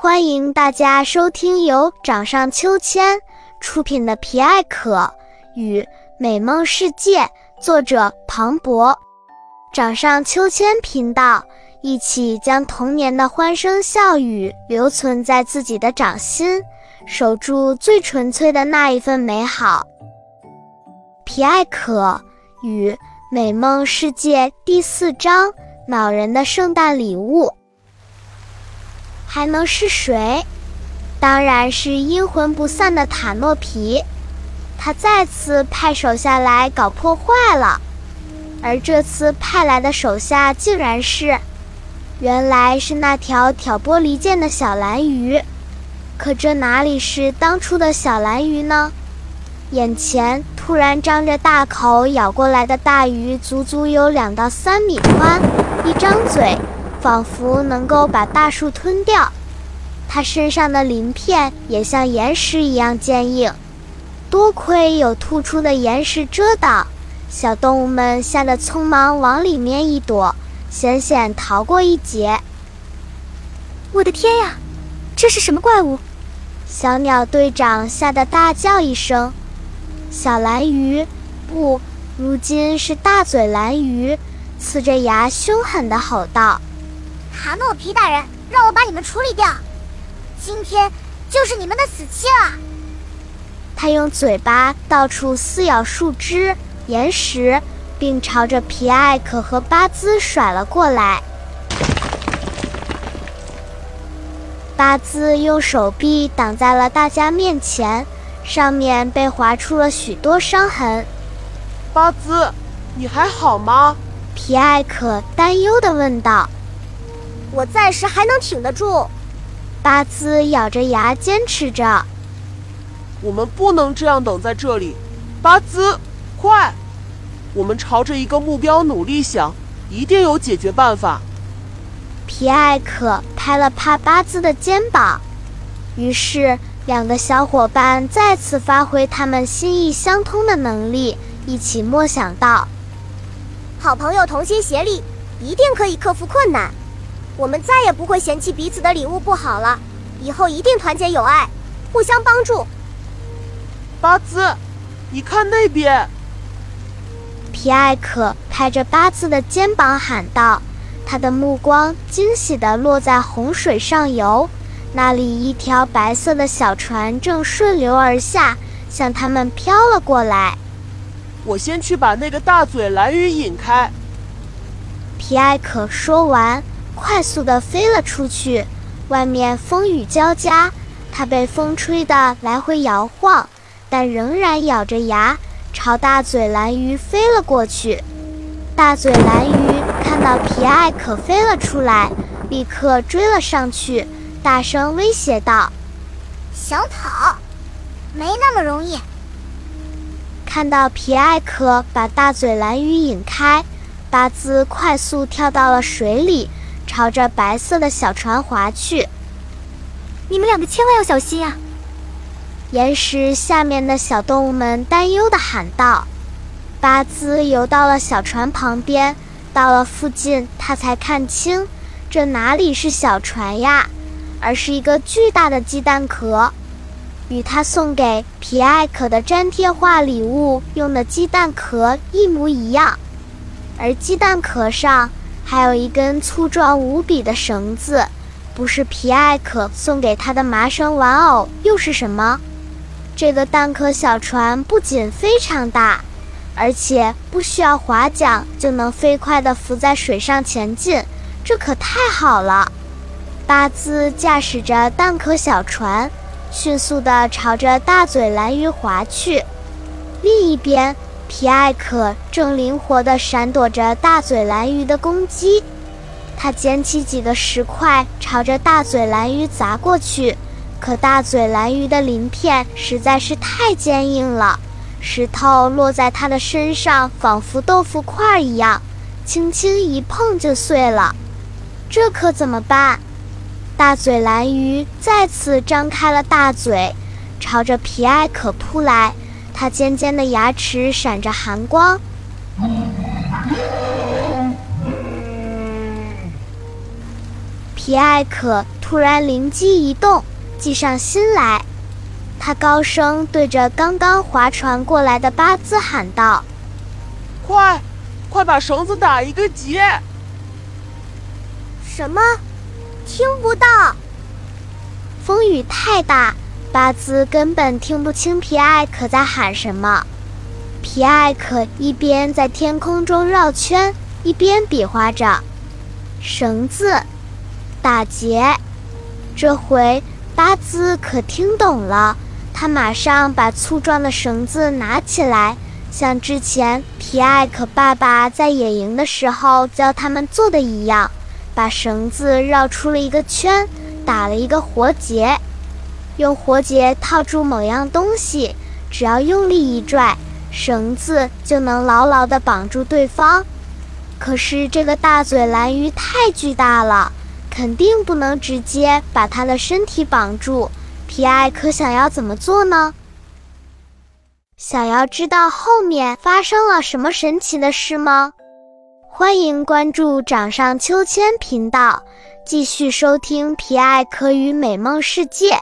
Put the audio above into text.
欢迎大家收听由掌上秋千出品的《皮艾可与美梦世界》，作者庞博。掌上秋千频道，一起将童年的欢声笑语留存在自己的掌心，守住最纯粹的那一份美好。《皮艾可与美梦世界》第四章：恼人的圣诞礼物。还能是谁？当然是阴魂不散的塔诺皮。他再次派手下来搞破坏了，而这次派来的手下竟然是……原来是那条挑拨离间的小蓝鱼。可这哪里是当初的小蓝鱼呢？眼前突然张着大口咬过来的大鱼，足足有两到三米宽，一张嘴。仿佛能够把大树吞掉，它身上的鳞片也像岩石一样坚硬。多亏有突出的岩石遮挡，小动物们吓得匆忙往里面一躲，险险逃过一劫。我的天呀，这是什么怪物？小鸟队长吓得大叫一声。小蓝鱼，不，如今是大嘴蓝鱼，呲着牙凶狠地吼道。塔诺皮大人，让我把你们处理掉，今天就是你们的死期了。他用嘴巴到处撕咬树枝、岩石，并朝着皮埃可和巴兹甩了过来。巴兹用手臂挡在了大家面前，上面被划出了许多伤痕。巴兹，你还好吗？皮埃可担忧地问道。我暂时还能挺得住，巴兹咬着牙坚持着。我们不能这样等在这里，巴兹，快！我们朝着一个目标努力想，一定有解决办法。皮艾可拍了拍巴兹的肩膀，于是两个小伙伴再次发挥他们心意相通的能力，一起默想到：“好朋友同心协力，一定可以克服困难。”我们再也不会嫌弃彼此的礼物不好了，以后一定团结友爱，互相帮助。巴兹，你看那边！皮艾可拍着巴兹的肩膀喊道，他的目光惊喜地落在洪水上游，那里一条白色的小船正顺流而下，向他们飘了过来。我先去把那个大嘴蓝鱼引开。皮艾可说完。快速地飞了出去，外面风雨交加，它被风吹得来回摇晃，但仍然咬着牙朝大嘴蓝鱼飞了过去。大嘴蓝鱼看到皮艾可飞了出来，立刻追了上去，大声威胁道：“想跑，没那么容易。”看到皮艾可把大嘴蓝鱼引开，八字快速跳到了水里。朝着白色的小船划去，你们两个千万要小心啊！岩石下面的小动物们担忧地喊道。巴兹游到了小船旁边，到了附近，他才看清，这哪里是小船呀，而是一个巨大的鸡蛋壳，与他送给皮艾可的粘贴画礼物用的鸡蛋壳一模一样，而鸡蛋壳上。还有一根粗壮无比的绳子，不是皮艾可送给他的麻绳玩偶，又是什么？这个蛋壳小船不仅非常大，而且不需要划桨就能飞快地浮在水上前进，这可太好了！八字驾驶着蛋壳小船，迅速地朝着大嘴蓝鱼划去。另一边。皮艾可正灵活地闪躲着大嘴蓝鱼的攻击，他捡起几个石块，朝着大嘴蓝鱼砸过去。可大嘴蓝鱼的鳞片实在是太坚硬了，石头落在他的身上，仿佛豆腐块一样，轻轻一碰就碎了。这可怎么办？大嘴蓝鱼再次张开了大嘴，朝着皮艾可扑来。它尖尖的牙齿闪着寒光，皮艾可突然灵机一动，计上心来。他高声对着刚刚划船过来的巴兹喊道：“快，快把绳子打一个结！”什么？听不到。风雨太大，巴兹根本听不清皮埃可在喊什么。皮埃可一边在天空中绕圈，一边比划着绳子打结。这回巴兹可听懂了。他马上把粗壮的绳子拿起来，像之前皮埃可爸爸在野营的时候教他们做的一样，把绳子绕出了一个圈，打了一个活结，用活结套住某样东西，只要用力一拽，绳子就能牢牢地绑住对方。可是这个大嘴蓝鱼太巨大了，肯定不能直接把它的身体绑住。皮埃可想要怎么做呢？想要知道后面发生了什么神奇的事吗？欢迎关注掌上秋千频道，继续收听皮埃可与美梦世界。